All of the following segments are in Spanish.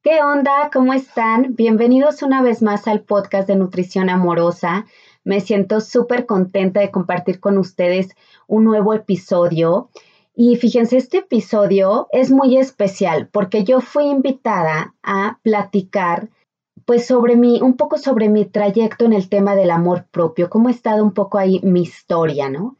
¿Qué onda? ¿Cómo están? Bienvenidos una vez más al podcast de Nutrición Amorosa. Me siento súper contenta de compartir con ustedes un nuevo episodio. Y fíjense, este episodio es muy especial porque yo fui invitada a platicar pues sobre mi, un poco sobre mi trayecto en el tema del amor propio, cómo ha estado un poco ahí mi historia, ¿no?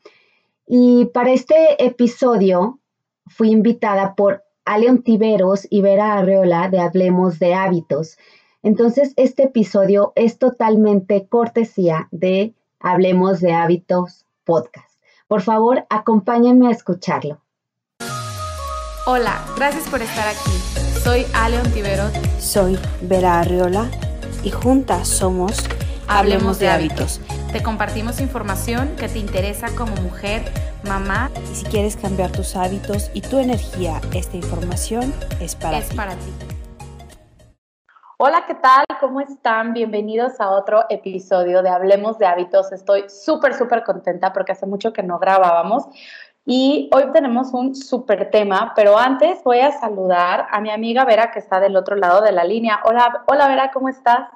Y para este episodio fui invitada por Aleon Tiveros y Vera Arreola de Hablemos de Hábitos. Entonces, este episodio es totalmente cortesía de Hablemos de Hábitos podcast. Por favor, acompáñenme a escucharlo. Hola, gracias por estar aquí. Soy Aleon Tiveros. Soy Vera Arriola y juntas somos Hablemos, de, hábitos. Te compartimos información que te interesa como mujer, mamá. Y si quieres cambiar tus hábitos y tu energía, esta información es para es ti. para ti. Hola, ¿qué tal? ¿Cómo están? Bienvenidos a otro episodio de Hablemos de Hábitos. Estoy súper, súper contenta porque hace mucho que no grabábamos. Y hoy tenemos un súper tema, pero antes voy a saludar a mi amiga Vera que está del otro lado de la línea. Hola, hola Vera, ¿cómo estás?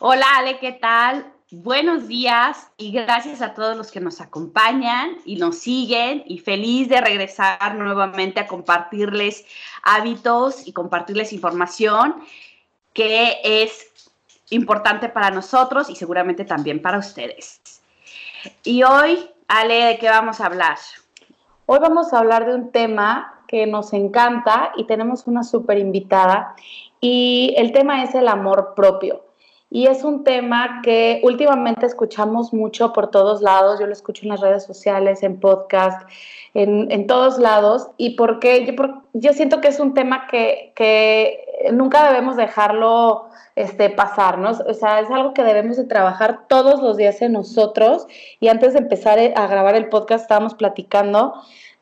Hola Ale, ¿qué tal? Buenos días y gracias a todos los que nos acompañan y nos siguen y feliz de regresar nuevamente a compartirles hábitos y compartirles información que es importante para nosotros y seguramente también para ustedes. Y hoy, Ale, ¿de qué vamos a hablar? Hoy vamos a hablar de un tema que nos encanta y tenemos una súper invitada y el tema es el amor propio. Y es un tema que últimamente escuchamos mucho por todos lados. Yo lo escucho en las redes sociales, en podcast, en, en todos lados. Y porque yo, yo siento que es un tema que, que nunca debemos dejarlo este, pasar, ¿no? O sea, es algo que debemos de trabajar todos los días en nosotros. Y antes de empezar a grabar el podcast estábamos platicando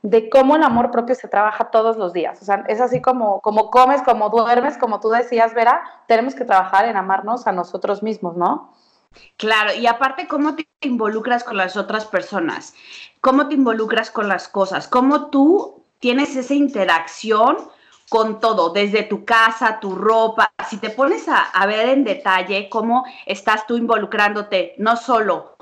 de cómo el amor propio se trabaja todos los días. O sea, es así como, como comes, como duermes, como tú decías, Vera, tenemos que trabajar en amarnos a nosotros mismos, ¿no? Claro, y aparte, ¿cómo te involucras con las otras personas? ¿Cómo te involucras con las cosas? ¿Cómo tú tienes esa interacción con todo, desde tu casa, tu ropa? Si te pones a, a ver en detalle cómo estás tú involucrándote, no solo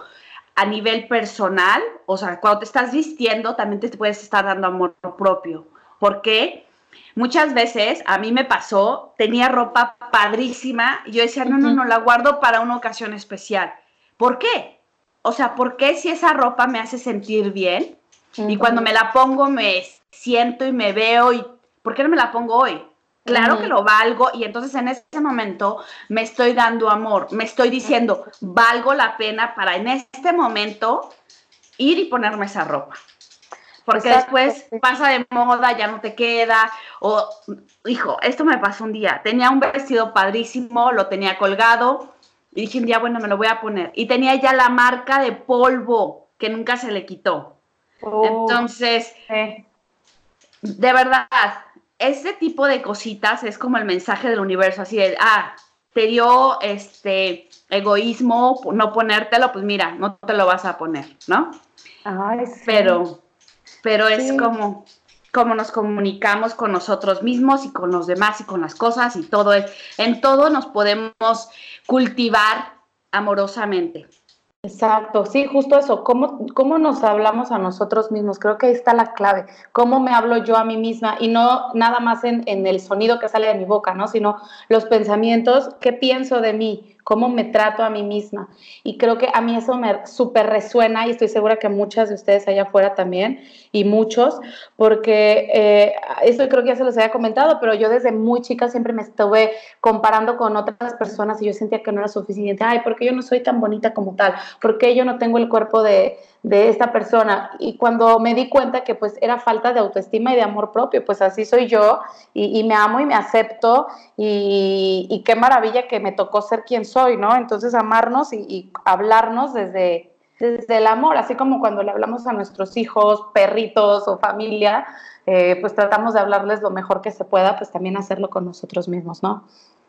a nivel personal, o sea, cuando te estás vistiendo, también te puedes estar dando amor propio. ¿Por qué? Muchas veces a mí me pasó, tenía ropa padrísima y yo decía, no, no, no, la guardo para una ocasión especial. ¿Por qué? O sea, ¿por qué si esa ropa me hace sentir bien? Y cuando me la pongo me siento y me veo y ¿por qué no me la pongo hoy? Claro uh -huh. que lo valgo y entonces en ese momento me estoy dando amor, me estoy diciendo, valgo la pena para en este momento ir y ponerme esa ropa. Porque Exacto. después pasa de moda, ya no te queda. O, hijo, esto me pasó un día. Tenía un vestido padrísimo, lo tenía colgado. Y dije un día, bueno, me lo voy a poner. Y tenía ya la marca de polvo que nunca se le quitó. Oh. Entonces, eh. de verdad, ese tipo de cositas es como el mensaje del universo, así de, ah, te dio este egoísmo no ponértelo, pues mira, no te lo vas a poner, ¿no? Ay, sí. Pero, pero sí. es como, como nos comunicamos con nosotros mismos y con los demás y con las cosas y todo es, en todo nos podemos cultivar amorosamente. Exacto, sí, justo eso, ¿Cómo, ¿Cómo nos hablamos a nosotros mismos? Creo que ahí está la clave, cómo me hablo yo a mí misma y no nada más en, en el sonido que sale de mi boca, ¿no? Sino los pensamientos, qué pienso de mí, cómo me trato a mí misma. Y creo que a mí eso me súper resuena y estoy segura que muchas de ustedes allá afuera también y muchos, porque eh, esto creo que ya se los había comentado, pero yo desde muy chica siempre me estuve comparando con otras personas y yo sentía que no era suficiente. Ay, ¿por qué yo no soy tan bonita como tal? ¿Por qué yo no tengo el cuerpo de, de esta persona? Y cuando me di cuenta que pues era falta de autoestima y de amor propio, pues así soy yo y, me amo y me acepto y, y qué maravilla que me tocó ser quien soy, ¿no? Entonces amarnos y, y hablarnos desde, desde el amor, así como cuando le hablamos a nuestros hijos, perritos o familia, eh, pues tratamos de hablarles lo mejor que se pueda, pues también hacerlo con nosotros mismos, ¿no?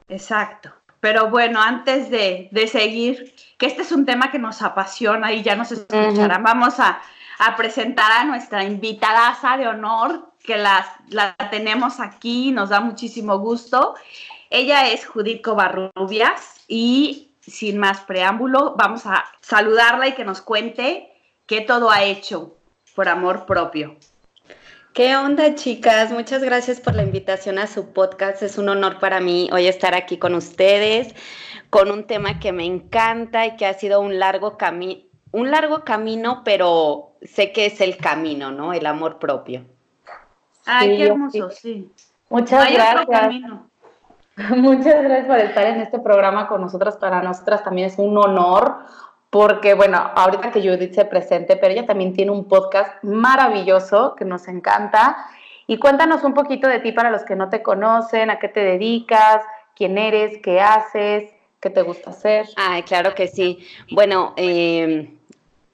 Exacto. Pero bueno, antes de, de seguir, que este es un tema que nos apasiona y ya nos escucharán, uh -huh. vamos a, a, presentar a nuestra invitada de honor, que la, la tenemos aquí, nos da muchísimo gusto. Ella es Judith Covarrubias y sin más preámbulo, vamos a saludarla y que nos cuente qué todo ha hecho por amor propio. ¿Qué onda, chicas? Muchas gracias por la invitación a su podcast. Es un honor para mí hoy estar aquí con ustedes con un tema que me encanta y que ha sido un largo camino, un largo camino, pero sé que es el camino, ¿no? El amor propio. Ay, qué hermoso, sí. Muchas gracias. Muchas gracias por estar en este programa con nosotras. Para nosotras también es un honor porque, bueno, ahorita que Judith se presente, pero ella también tiene un podcast maravilloso que nos encanta. Y cuéntanos un poquito de ti para los que no te conocen, a qué te dedicas, quién eres, qué haces, qué te gusta hacer. Ay, claro que sí. Bueno, em,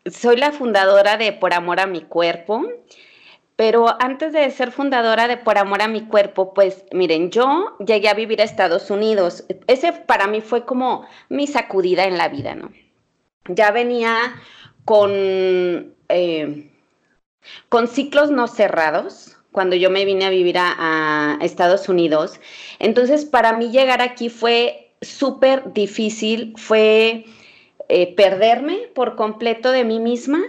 soy la fundadora de Por Amor a mi Cuerpo. Pero antes de ser fundadora de Por Amor a mi Cuerpo, pues miren, yo llegué a vivir a Estados Unidos. Ese para mí fue como mi sacudida en la vida, ¿no? Ya venía con, eh, con ciclos no cerrados cuando yo me vine a vivir a, Estados Unidos. Entonces, para mí llegar aquí fue súper difícil, fue eh, perderme por completo de mí misma.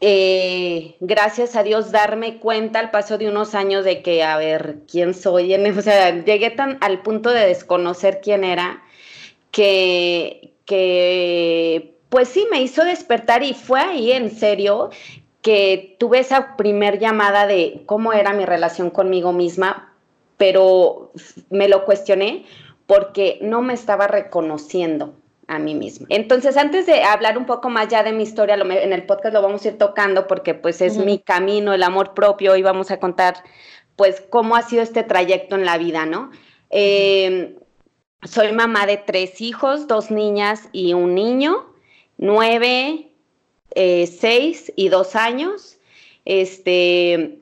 Eh, gracias a Dios darme cuenta al paso de unos años de que, a ver, ¿quién soy? O sea, llegué tan al punto de desconocer quién era que, que pues sí, me hizo despertar y fue ahí en serio que tuve esa primer llamada de cómo era mi relación conmigo misma, pero me lo cuestioné porque no me estaba reconociendo a mí misma. Entonces, antes de hablar un poco más ya de mi historia, en el podcast lo vamos a ir tocando porque pues es mi camino, el amor propio y vamos a contar pues cómo ha sido este trayecto en la vida, ¿no? Soy mamá de tres hijos, dos niñas y un niño, nueve, eh, seis y dos años. Este,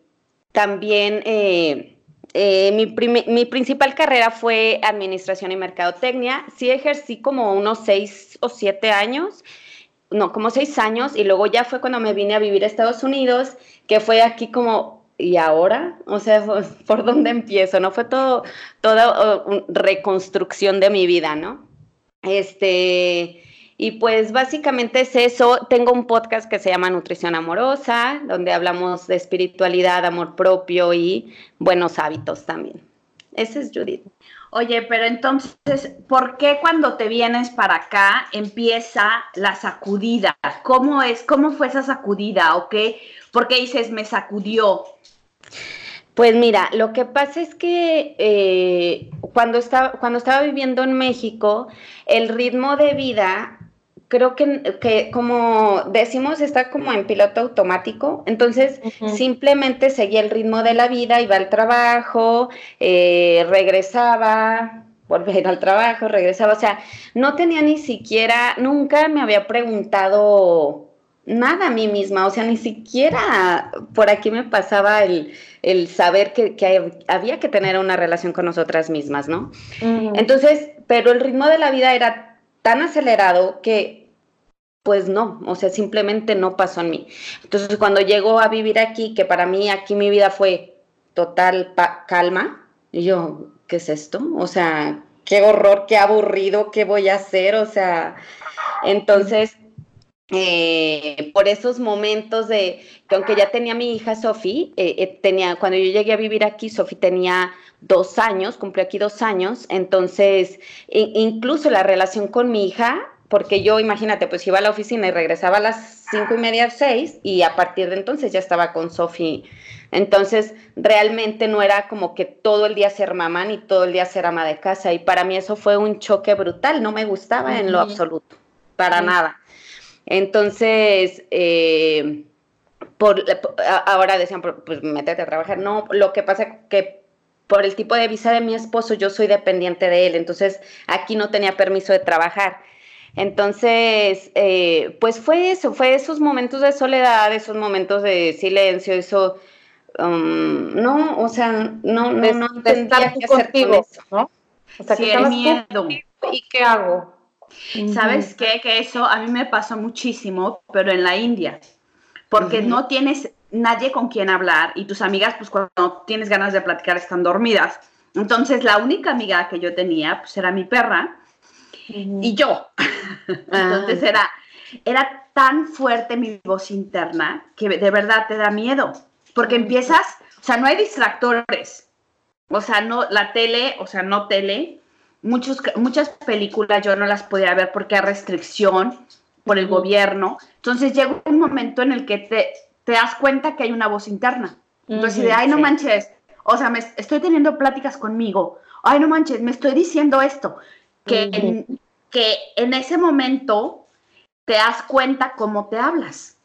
también eh, eh, mi, mi, principal carrera fue administración y mercadotecnia. Sí ejercí como unos seis o siete años, no, como seis años, y luego ya fue cuando me vine a vivir a Estados Unidos, que fue aquí como ¿y ahora? O sea, ¿por dónde empiezo? ¿No? Fue todo, toda reconstrucción de mi vida, ¿no? Este, y pues básicamente es eso. Tengo un podcast que se llama Nutrición Amorosa, donde hablamos de espiritualidad, amor propio y buenos hábitos también. Ese es Judith. Oye, pero entonces, ¿por qué cuando te vienes para acá empieza la sacudida? ¿Cómo es? ¿Cómo fue esa sacudida? ¿O qué? ¿Por qué dices me sacudió? Pues mira, lo que pasa es que eh, cuando, estaba, cuando estaba viviendo en México, el ritmo de vida, creo que, que como decimos, está como en piloto automático. Entonces, simplemente seguía el ritmo de la vida, iba al trabajo, eh, regresaba, ir al trabajo, regresaba. O sea, no tenía ni siquiera, nunca me había preguntado nada a mí misma, o sea, ni siquiera por aquí me pasaba el, saber que, había que tener una relación con nosotras mismas, ¿no? Entonces, pero el ritmo de la vida era tan acelerado que, pues no, o sea, simplemente no pasó en mí. Entonces, cuando llego a vivir aquí, que para mí aquí mi vida fue total calma, yo, ¿qué es esto? O sea, qué horror, qué aburrido, qué voy a hacer, o sea, entonces eh, por esos momentos de que aunque ya tenía mi hija Sofi, eh, eh, tenía, cuando yo llegué a vivir aquí, Sofi tenía dos años, cumplió aquí dos años, entonces incluso la relación con mi hija, porque yo, imagínate, pues iba a la oficina y regresaba a las cinco y media, seis, y a partir de entonces ya estaba con Sofi. Entonces, realmente no era como que todo el día ser mamá ni todo el día ser ama de casa, y para mí eso fue un choque brutal, no me gustaba en lo absoluto, para nada. Entonces, eh, por, ahora decían, pues métete a trabajar. No, lo que pasa es que por el tipo de visa de mi esposo, yo soy dependiente de él, entonces aquí no tenía permiso de trabajar. Entonces, eh, pues fue eso, fue esos momentos de soledad, esos momentos de silencio, eso, um, no, o sea, no, no, no entendía qué hacer con eso. ¿no? O sea, que miedo. ¿Y qué hago? ¿Sabes qué? Que eso a mí me pasó muchísimo, pero en la India, porque no tienes nadie con quien hablar y tus amigas, pues cuando tienes ganas de platicar, están dormidas. Entonces, la única amiga que yo tenía, pues era mi perra y yo. Entonces, era, era tan fuerte mi voz interna que de verdad te da miedo, porque empiezas, o sea, no hay distractores. O sea, no, la tele, o sea, no tele. Muchos, muchas películas yo no las podía ver porque hay restricción por el gobierno. Entonces llega un momento en el que te, te das cuenta que hay una voz interna. Entonces, de, ay, no manches, o sea, me estoy teniendo pláticas conmigo, ay, no manches, me estoy diciendo esto, que, en, que en ese momento te das cuenta cómo te hablas.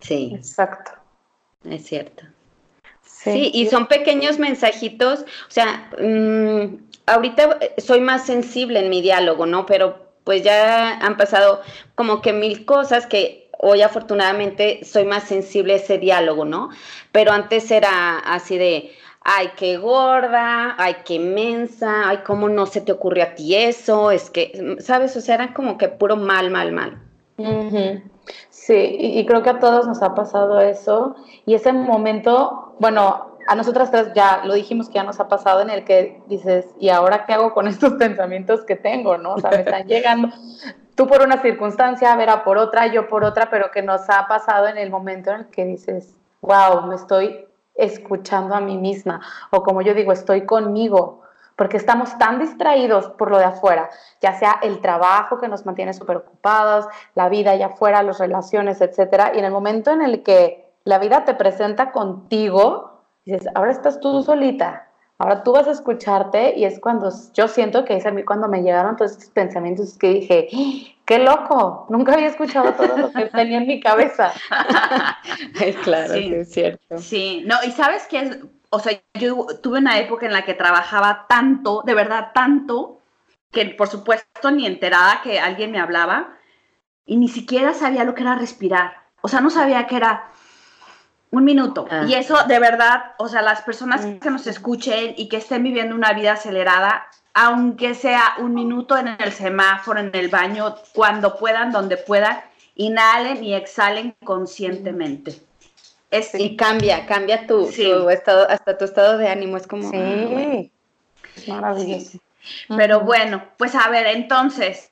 Sí. Exacto. Es cierto. Sí, y son pequeños mensajitos, o sea, mm, ahorita soy más sensible en mi diálogo, ¿no? Pero pues ya han pasado como que mil cosas que hoy afortunadamente soy más sensible a ese diálogo, ¿no? Pero antes era así de, ay, qué gorda, ay, qué mensa, ay, cómo no se te ocurrió a ti eso, es que, ¿sabes? O sea, era como que puro mal, mal, mal. Sí, y, creo que a todos nos ha pasado eso. Y ese momento, bueno, a nosotras tres ya lo dijimos que ya nos ha pasado en el que dices, ¿y ahora qué hago con estos pensamientos que tengo? ¿No? O sea, me están llegando. Tú por una circunstancia, Vera por otra, yo por otra, pero que nos ha pasado en el momento en el que dices, wow, me estoy escuchando a mí misma. O como yo digo, estoy conmigo porque estamos tan distraídos por lo de afuera, ya sea el trabajo que nos mantiene súper ocupados, la vida allá afuera, las relaciones, etcétera, y en el momento en el que la vida te presenta contigo, dices, ahora estás tú solita, ahora tú vas a escucharte, y es cuando yo siento que es a mí cuando me llegaron todos estos pensamientos que dije, qué loco, nunca había escuchado todo lo que tenía en mi cabeza. claro, sí, es cierto. Sí, no, y sabes que o sea, yo tuve una época en la que trabajaba tanto, de verdad tanto, que por supuesto ni enterada que alguien me hablaba y ni siquiera sabía lo que era respirar. O sea, no sabía que era un minuto. Ah. Y eso de verdad, o sea, las personas mm. que nos escuchen y que estén viviendo una vida acelerada, aunque sea un minuto en el semáforo, en el baño, cuando puedan, donde puedan, inhalen y exhalen conscientemente. Y cambia, cambia tu, estado, hasta tu estado de ánimo, es como... Sí, ah, maravilloso. Pero bueno, pues a ver, entonces,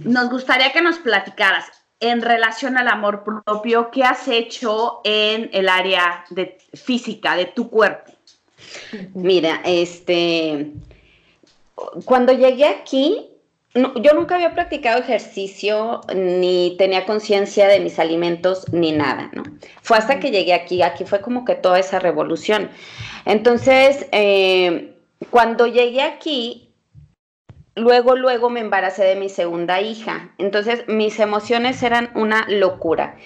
nos gustaría que nos platicaras en relación al amor propio, ¿qué has hecho en el área de física de tu cuerpo? Mira, este, cuando llegué aquí, yo nunca había practicado ejercicio, ni tenía conciencia de mis alimentos, ni nada, ¿no? Fue hasta que llegué aquí, aquí fue como que toda esa revolución. Entonces, eh, cuando llegué aquí, luego, luego me embaracé de mi segunda hija. Entonces, mis emociones eran una locura.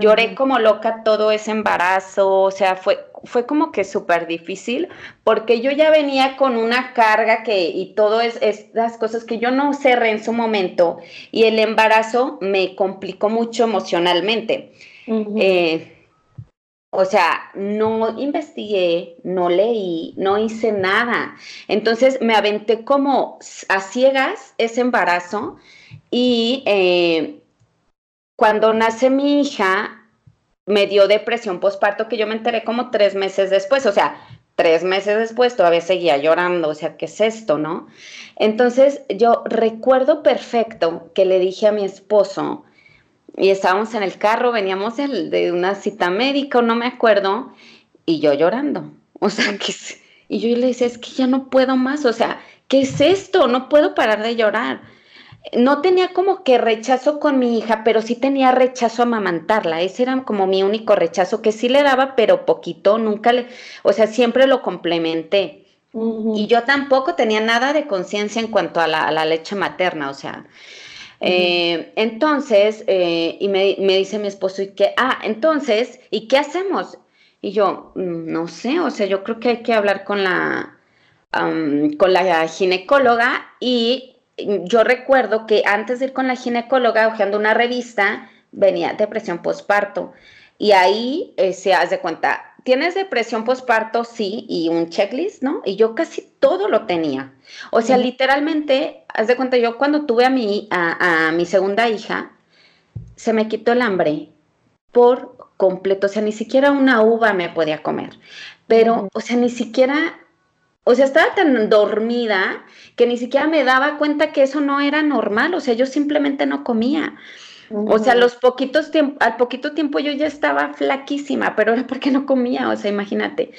Lloré como loca todo ese embarazo, o sea, fue, fue como que súper difícil porque yo ya venía con una carga que y todo es, las cosas que yo no cerré en su momento y el embarazo me complicó mucho emocionalmente. Eh, o sea, no investigué, no leí, no hice nada. Entonces me aventé como a ciegas ese embarazo y eh, cuando nace mi hija, me dio depresión postparto que yo me enteré como tres meses después, o sea, tres meses después todavía seguía llorando, o sea, ¿qué es esto, no? Entonces yo recuerdo perfecto que le dije a mi esposo, y estábamos en el carro, veníamos de, una cita médica, no me acuerdo, y yo llorando, o sea, que... Y yo le dije, es que ya no puedo más, o sea, ¿qué es esto? No puedo parar de llorar no tenía como que rechazo con mi hija, pero sí tenía rechazo a amamantarla. Ese era como mi único rechazo, que sí le daba, pero poquito, nunca le, o sea, siempre lo complementé. Y yo tampoco tenía nada de conciencia en cuanto a la, leche materna, o sea. Eh, entonces, eh, y me, dice mi esposo, ¿y qué? Ah, entonces, ¿y qué hacemos? Y yo, mm, no sé, o sea, yo creo que hay que hablar con la, con la ginecóloga y yo recuerdo que antes de ir con la ginecóloga, hojeando una revista, venía depresión postparto. Y ahí eh, se hace cuenta, ¿tienes depresión postparto? Sí, y un checklist, ¿no? Y yo casi todo lo tenía. O sea, literalmente, haz de cuenta, yo cuando tuve a mi, a, a mi segunda hija, se me quitó el hambre por completo. O sea, ni siquiera una uva me podía comer. Pero, o sea, ni siquiera o sea, estaba tan dormida que ni siquiera me daba cuenta que eso no era normal, o sea, yo simplemente no comía. O sea, los poquitos al poquito tiempo yo ya estaba flaquísima, pero era porque no comía, o sea, imagínate.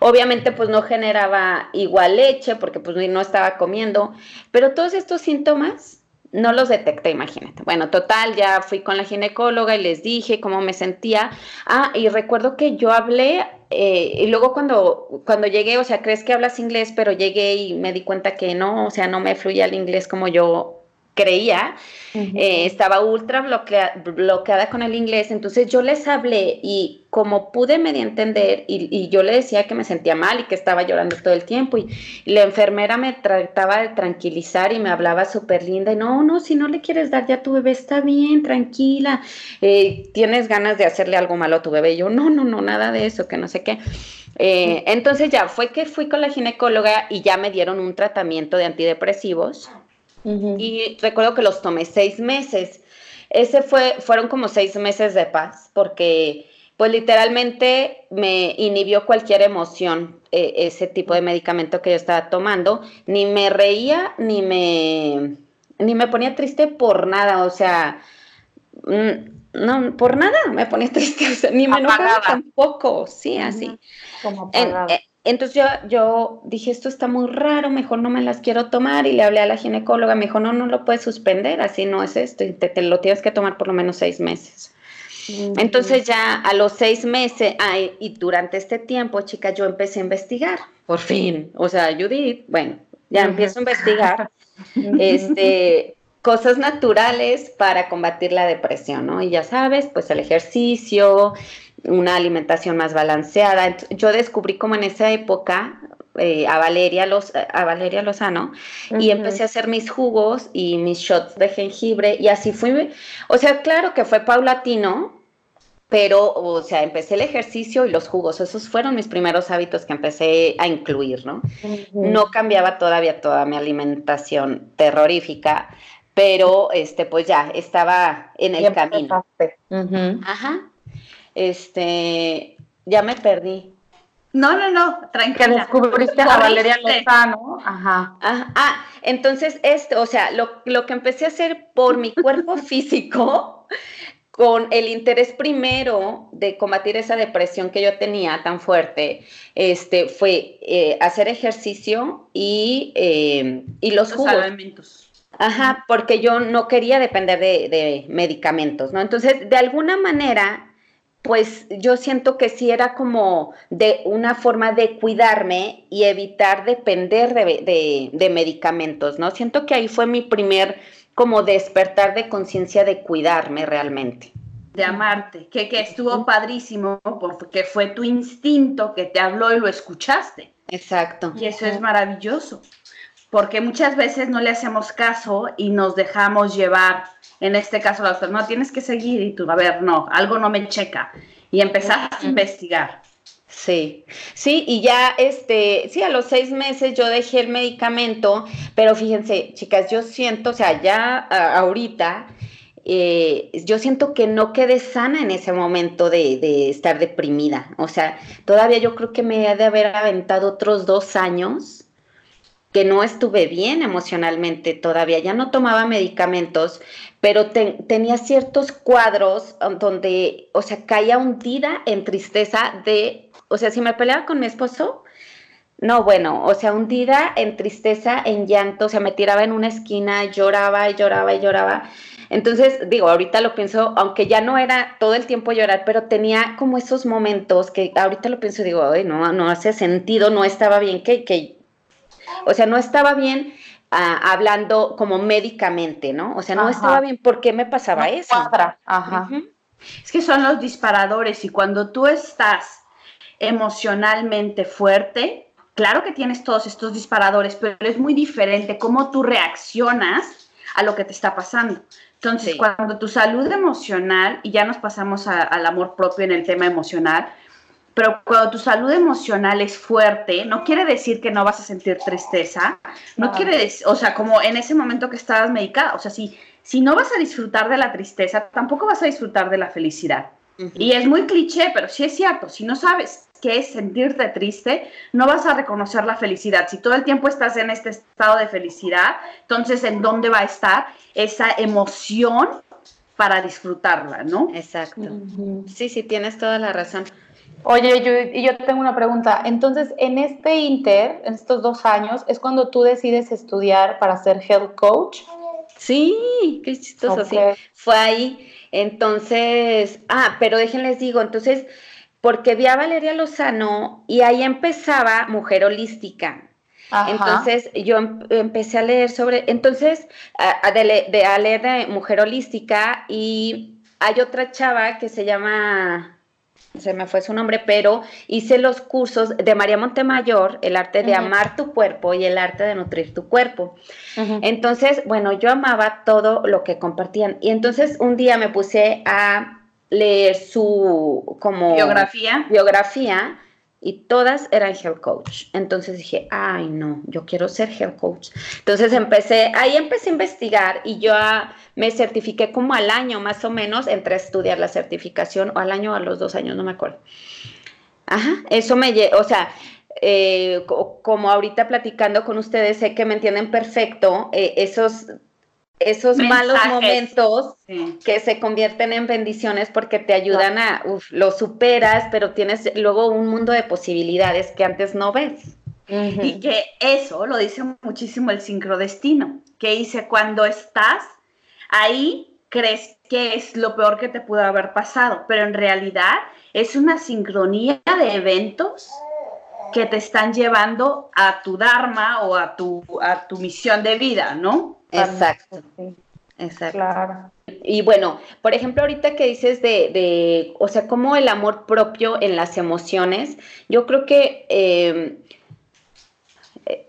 Obviamente pues no generaba igual leche porque pues no estaba comiendo, pero todos estos síntomas no los detecté, imagínate. Bueno, total, ya fui con la ginecóloga y les dije cómo me sentía. Ah, y recuerdo que yo hablé, eh, y luego cuando, cuando llegué, o sea, crees que hablas inglés, pero llegué y me di cuenta que no, o sea, no me fluía el inglés como yo creía, eh, estaba ultra bloqueada con el inglés, entonces yo les hablé y como pude medio entender y, yo le decía que me sentía mal y que estaba llorando todo el tiempo y, la enfermera me trataba de tranquilizar y me hablaba súper linda y no, no, si no le quieres dar ya tu bebé está bien, tranquila, eh, tienes ganas de hacerle algo malo a tu bebé, y yo no, no, no, nada de eso, que no sé qué. Eh, entonces ya fue que fui con la ginecóloga y ya me dieron un tratamiento de antidepresivos y recuerdo que los tomé seis meses. Ese fue, fueron como seis meses de paz, porque pues literalmente me inhibió cualquier emoción eh, ese tipo de medicamento que yo estaba tomando. Ni me reía, ni me, ni me ponía triste por nada, o sea, mm, no, por nada me ponía triste, ni me enojaba tampoco, sí, así. Como entonces yo, yo dije, esto está muy raro, mejor no me las quiero tomar y le hablé a la ginecóloga, me dijo, no, no lo puedes suspender, así no es esto, y te, lo tienes que tomar por lo menos seis meses. Entonces ya a los seis meses, ay, y durante este tiempo, chica, yo empecé a investigar, por fin, o sea, Judith, bueno, ya empiezo a investigar, este, cosas naturales para combatir la depresión, ¿no? Y ya sabes, pues el ejercicio, una alimentación más balanceada. Yo descubrí como en esa época eh, a, Valeria Los, a Valeria Lozano y empecé a hacer mis jugos y mis shots de jengibre y así fui. O sea, claro que fue paulatino, pero, o sea, empecé el ejercicio y los jugos. Esos fueron mis primeros hábitos que empecé a incluir, ¿no? No cambiaba todavía toda mi alimentación terrorífica, pero este, pues ya estaba en el camino. Ajá. Este, ya me perdí. No, no, no, tranquila. Que descubriste a Valeria Lozano. Ajá. Ah, entonces, esto, o sea, lo, lo que empecé a hacer por mi cuerpo físico, con el interés primero de combatir esa depresión que yo tenía tan fuerte, este, fue eh, hacer ejercicio y, eh, y los, jugos. Alimentos. Ajá, porque yo no quería depender de, de medicamentos, ¿no? Entonces, de alguna manera, pues yo siento que sí era como de una forma de cuidarme y evitar depender de, medicamentos, ¿no? Siento que ahí fue mi primer como despertar de conciencia de cuidarme realmente. De amarte, que, que estuvo padrísimo porque fue tu instinto que te habló y lo escuchaste. Exacto. Y eso es maravilloso, porque muchas veces no le hacemos caso y nos dejamos llevar en este caso la doctora, no, tienes que seguir y tú, a ver, no, algo no me checa. Y empezar a investigar. Sí, sí, y ya, este, sí, a los seis meses yo dejé el medicamento, pero fíjense, chicas, yo siento, o sea, ya ahorita, eh, yo siento que no quedé sana en ese momento de, de, estar deprimida. O sea, todavía yo creo que me he de haber aventado otros dos años que no estuve bien emocionalmente todavía, ya no tomaba medicamentos, pero tenía ciertos cuadros donde, o sea, caía hundida en tristeza de, o sea, si me peleaba con mi esposo, no, bueno, o sea, hundida en tristeza, en llanto, o sea, me tiraba en una esquina, lloraba y lloraba y lloraba. Entonces, digo, ahorita lo pienso, aunque ya no era todo el tiempo llorar, pero tenía como esos momentos que ahorita lo pienso, digo, ay, no, no hace sentido, no estaba bien que o sea, no estaba bien ah, hablando como médicamente, ¿no? O sea, no estaba bien. ¿Por qué me pasaba eso? Ajá. Es que son los disparadores y cuando tú estás emocionalmente fuerte, claro que tienes todos estos disparadores, pero es muy diferente cómo tú reaccionas a lo que te está pasando. Entonces, cuando tu salud emocional, y ya nos pasamos al amor propio en el tema emocional, pero cuando tu salud emocional es fuerte, no quiere decir que no vas a sentir tristeza, no quiere decir, o sea, como en ese momento que estabas medicada, o sea, si, si no vas a disfrutar de la tristeza, tampoco vas a disfrutar de la felicidad. Y es muy cliché, pero sí es cierto, si no sabes qué es sentirte triste, no vas a reconocer la felicidad. Si todo el tiempo estás en este estado de felicidad, entonces ¿en dónde va a estar esa emoción para disfrutarla, no? Exacto. Sí, sí, tienes toda la razón. Oye, yo, y yo tengo una pregunta. Entonces, en este inter, en estos dos años, es cuando tú decides estudiar para ser health coach. Sí, qué chistoso, sí. Fue ahí. Entonces, ah, pero déjenles digo, entonces, porque vi a Valeria Lozano y ahí empezaba Mujer Holística. Entonces yo em, empecé a leer sobre, entonces, a, de, a leer de Mujer Holística y hay otra chava que se llama se me fue su nombre, pero hice los cursos de María Montemayor, el arte de amar tu cuerpo y el arte de nutrir tu cuerpo. Entonces, bueno, yo amaba todo lo que compartían. Y entonces un día me puse a leer su como biografía. biografía y todas eran health coach. Entonces dije, ay, no, yo quiero ser health coach. Entonces empecé, ahí empecé a investigar y yo me certifiqué como al año más o menos, entre estudiar la certificación o al año o a los dos años, no me acuerdo. Ajá, eso me, o sea, eh, como ahorita platicando con ustedes, sé que me entienden perfecto, eh, esos esos malos momentos que se convierten en bendiciones porque te ayudan a, uf, lo superas, pero tienes luego un mundo de posibilidades que antes no ves. Y que eso lo dice muchísimo el sincrodestino, que dice cuando estás ahí, crees que es lo peor que te pudo haber pasado, pero en realidad es una sincronía de eventos que te están llevando a tu Dharma o a tu, a tu misión de vida, ¿no? Exacto. Exacto. Claro. Y bueno, por ejemplo, ahorita que dices de, de, o sea, como el amor propio en las emociones, yo creo que, em, eh,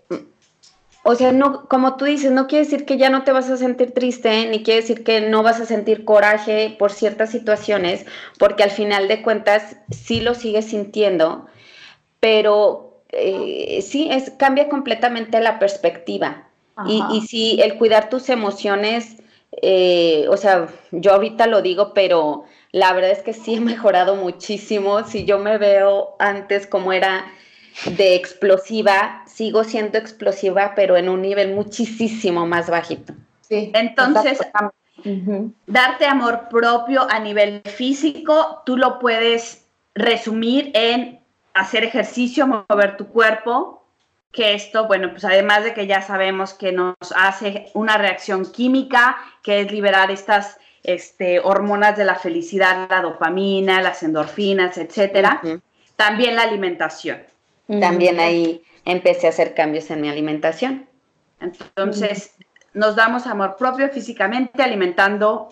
o sea, no, como tú dices, no quiere decir que ya no te vas a sentir triste, ni quiere decir que no vas a sentir coraje por ciertas situaciones, porque al final de cuentas sí lo sigues sintiendo, pero eh, sí, es, cambia completamente la perspectiva. Y, y sí, el cuidar tus emociones, eh, o sea, yo ahorita lo digo, pero la verdad es que sí he mejorado muchísimo. Si yo me veo antes como era de explosiva, sigo siendo explosiva, pero en un nivel muchísimo más bajito. Sí. Entonces, darte amor propio a nivel físico, tú lo puedes resumir en hacer ejercicio, mover tu cuerpo, que esto, bueno, pues además de que ya sabemos que nos hace una reacción química, que es liberar estas este, hormonas de la felicidad, la dopamina, las endorfinas, etcétera, también la alimentación. También ahí empecé a hacer cambios en mi alimentación. Entonces, nos damos amor propio físicamente alimentando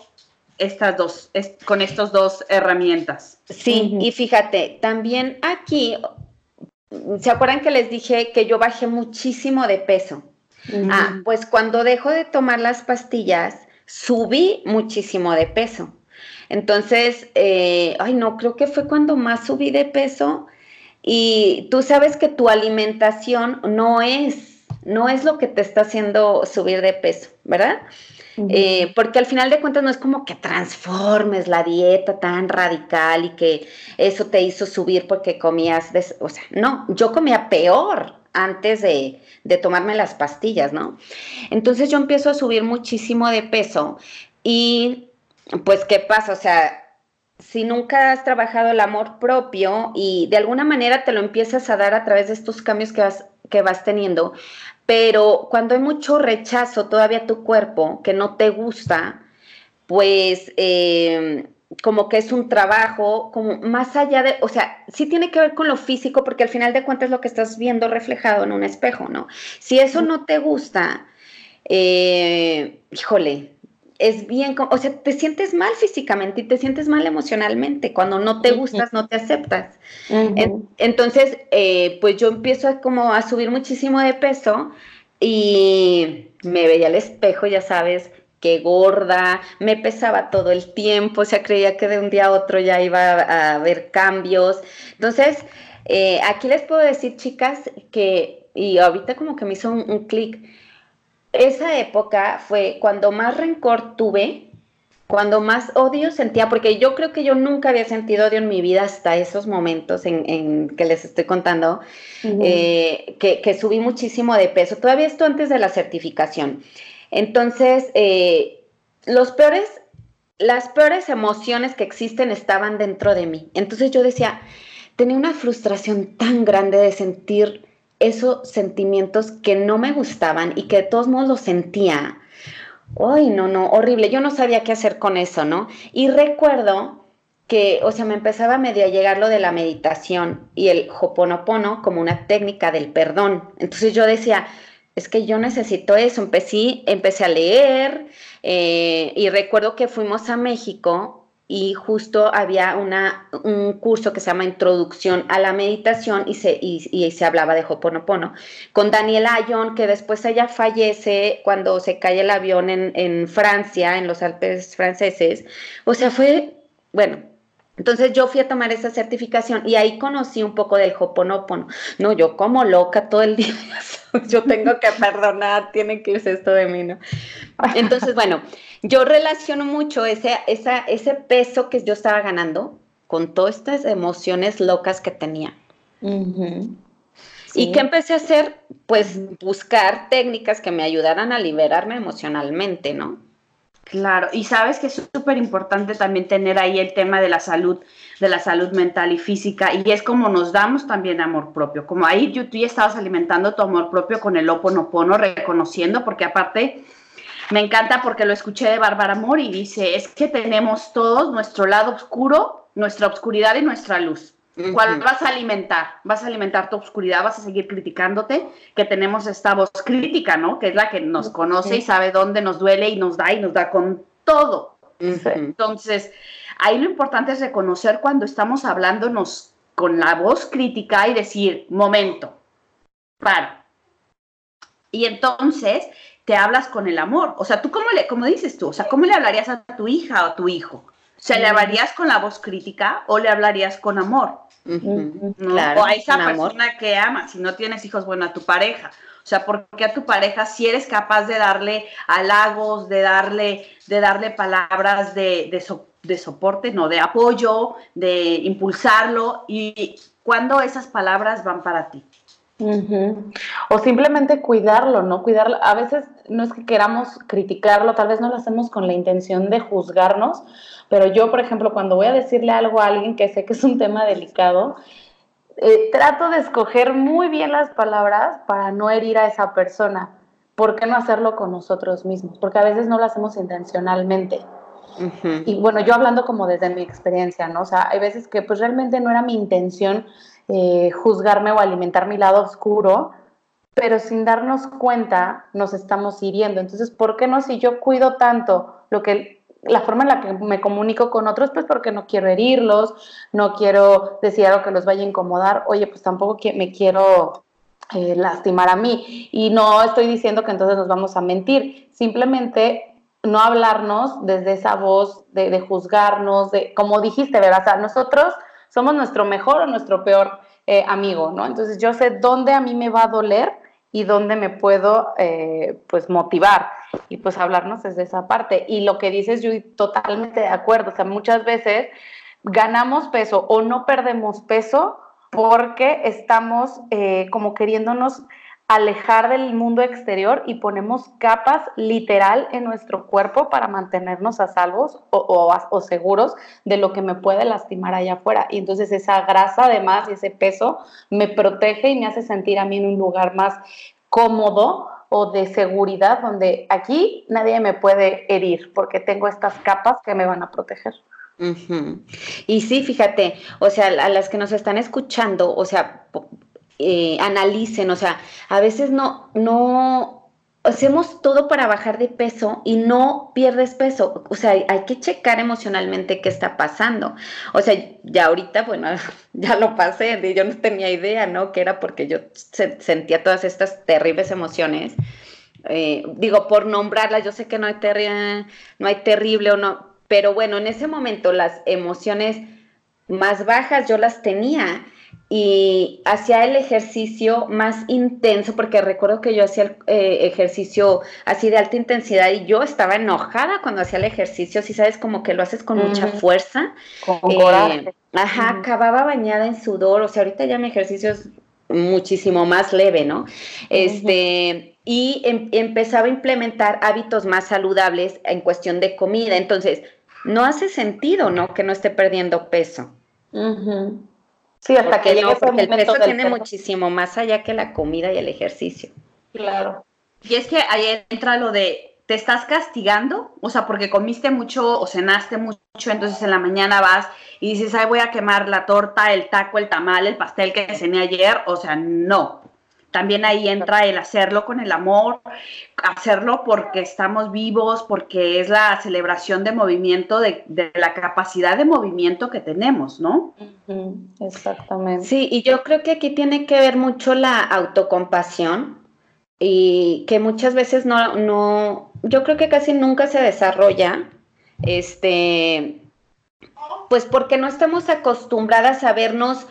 estas dos, con estas dos herramientas. Sí, y fíjate, también aquí ¿Se acuerdan que les dije que yo bajé muchísimo de peso? Ah, pues cuando dejo de tomar las pastillas, subí muchísimo de peso. Entonces, eh, ay, no, creo que fue cuando más subí de peso. Y tú sabes que tu alimentación no es, no es lo que te está haciendo subir de peso, ¿verdad? Eh, porque al final de cuentas no es como que transformes la dieta tan radical y que eso te hizo subir porque comías, o sea, no, yo comía peor antes de, de tomarme las pastillas, ¿no? Entonces yo empiezo a subir muchísimo de peso y pues, ¿qué pasa? O sea, si nunca has trabajado el amor propio y de alguna manera te lo empiezas a dar a través de estos cambios que vas, que vas teniendo, pero cuando hay mucho rechazo todavía a tu cuerpo que no te gusta, pues eh, como que es un trabajo, como más allá de, o sea, sí tiene que ver con lo físico, porque al final de cuentas es lo que estás viendo reflejado en un espejo, ¿no? Si eso no te gusta, eh, híjole, es bien, o sea, te sientes mal físicamente y te sientes mal emocionalmente. Cuando no te gustas, no te aceptas. entonces, eh, pues yo empiezo a, como a subir muchísimo de peso y me veía al espejo, ya sabes, que gorda, me pesaba todo el tiempo, o sea, creía que de un día a otro ya iba a haber cambios. Entonces, eh, aquí les puedo decir, chicas, que, y ahorita como que me hizo un clic, esa época fue cuando más rencor tuve cuando más odio sentía, porque yo creo que yo nunca había sentido odio en mi vida hasta esos momentos en, que les estoy contando, eh, que, subí muchísimo de peso. Todavía esto antes de la certificación. Entonces, eh, los peores, las peores emociones que existen estaban dentro de mí. Entonces yo decía, tenía una frustración tan grande de sentir esos sentimientos que no me gustaban y que de todos modos los sentía Uy, no, no, horrible. Yo no sabía qué hacer con eso, ¿no? Y recuerdo que, o sea, me empezaba medio a lo de la meditación y el hoponopono como una técnica del perdón. Entonces yo decía, es que yo necesito eso. Empecé, empecé a leer eh, y recuerdo que fuimos a México y justo había una, un curso que se llama Introducción a la Meditación y se, y, se hablaba de Hoponopono. Con Daniela Ayon, que después ella fallece cuando se cae el avión en, en Francia, en los Alpes franceses. O sea, fue, bueno, entonces yo fui a tomar esa certificación y ahí conocí un poco del Hoponopono. No, yo como loca todo el día, yo tengo que perdonar, tiene que irse esto de mí, ¿no? Entonces, bueno, yo relaciono mucho ese, esa, ese peso que yo estaba ganando con todas estas emociones locas que tenía. ¿Y qué empecé a hacer? Pues buscar técnicas que me ayudaran a liberarme emocionalmente, ¿no? Claro, y sabes que es súper importante también tener ahí el tema de la salud, de la salud mental y física, y es como nos damos también amor propio, como ahí tú ya estabas alimentando tu amor propio con el oponopono, reconociendo, porque aparte me encanta porque lo escuché de Bárbara Mori, dice, es que tenemos todos nuestro lado oscuro, nuestra oscuridad y nuestra luz. ¿Cuál vas a alimentar? Vas a alimentar tu oscuridad, vas a seguir criticándote, que tenemos esta voz crítica, ¿no? Que es la que nos conoce y sabe dónde nos duele y nos da y nos da con todo. Entonces, ahí lo importante es reconocer cuando estamos hablándonos con la voz crítica y decir, momento, para. Y entonces te hablas con el amor. O sea, tú cómo le, como dices tú, o sea, ¿cómo le hablarías a tu hija o a tu hijo? O sea, ¿le hablarías con la voz crítica o le hablarías con amor? o a esa persona que amas, si no tienes hijos, bueno, a tu pareja. O sea, porque a tu pareja si eres capaz de darle halagos, de darle, de darle palabras de, de, soporte, no, de apoyo, de impulsarlo, y cuando esas palabras van para ti. O simplemente cuidarlo, ¿no? Cuidarlo. A veces no es que queramos criticarlo, tal vez no lo hacemos con la intención de juzgarnos, pero yo, por ejemplo, cuando voy a decirle algo a alguien que sé que es un tema delicado, eh, trato de escoger muy bien las palabras para no herir a esa persona. ¿Por qué no hacerlo con nosotros mismos? Porque a veces no lo hacemos intencionalmente. Y bueno, yo hablando como desde mi experiencia, ¿no? O sea, hay veces que pues realmente no era mi intención eh, juzgarme o alimentar mi lado oscuro, pero sin darnos cuenta nos estamos hiriendo. Entonces, ¿por qué no si yo cuido tanto lo que la forma en la que me comunico con otros, pues porque no quiero herirlos, no quiero decir algo que los vaya a incomodar, oye, pues tampoco me quiero eh, lastimar a mí. Y no estoy diciendo que entonces nos vamos a mentir, simplemente no hablarnos desde esa voz de, juzgarnos, de, como dijiste, ¿verdad? O sea, nosotros somos nuestro mejor o nuestro peor eh, amigo, ¿no? Entonces yo sé dónde a mí me va a doler y dónde me puedo, eh, pues, motivar y pues hablarnos desde esa parte. Y lo que dices, yo totalmente de acuerdo, o sea, muchas veces ganamos peso o no perdemos peso porque estamos eh, como queriéndonos alejar del mundo exterior y ponemos capas literal en nuestro cuerpo para mantenernos a salvos o, seguros de lo que me puede lastimar allá afuera. Y entonces esa grasa además y ese peso me protege y me hace sentir a mí en un lugar más cómodo o de seguridad donde aquí nadie me puede herir porque tengo estas capas que me van a proteger. Y sí, fíjate, o sea, a las que nos están escuchando, o sea, eh, analicen, o sea, a veces no, no, hacemos todo para bajar de peso y no pierdes peso. O sea, hay, que checar emocionalmente qué está pasando. O sea, ya ahorita, bueno, ya lo pasé, yo no tenía idea, ¿no? Que era porque yo sentía todas estas terribles emociones. Eh, digo, por nombrarlas, yo sé que no hay, no hay terrible o no, pero bueno, en ese momento las emociones más bajas yo las tenía y hacía el ejercicio más intenso, porque recuerdo que yo hacía el eh, ejercicio así de alta intensidad y yo estaba enojada cuando hacía el ejercicio, si sabes, como que lo haces con mucha fuerza. Con coraje. Ajá, acababa bañada en sudor, o sea, ahorita ya mi ejercicio es muchísimo más leve, ¿no? Este, y em, empezaba a implementar hábitos más saludables en cuestión de comida. Entonces, no hace sentido, ¿no? Que no esté perdiendo peso. Sí, hasta que llegue porque el peso tiene muchísimo más allá que la comida y el ejercicio. Claro. Y es que ahí entra lo de, ¿te estás castigando? O sea, porque comiste mucho o cenaste mucho, entonces en la mañana vas y dices, ay, voy a quemar la torta, el taco, el tamal, el pastel que cené ayer. O sea, no. También ahí entra el hacerlo con el amor, hacerlo porque estamos vivos, porque es la celebración de movimiento, de, la capacidad de movimiento que tenemos, ¿no? Exactamente. Sí, y yo creo que aquí tiene que ver mucho la autocompasión y que muchas veces no, no, yo creo que casi nunca se desarrolla, este, pues porque no estamos acostumbradas a vernos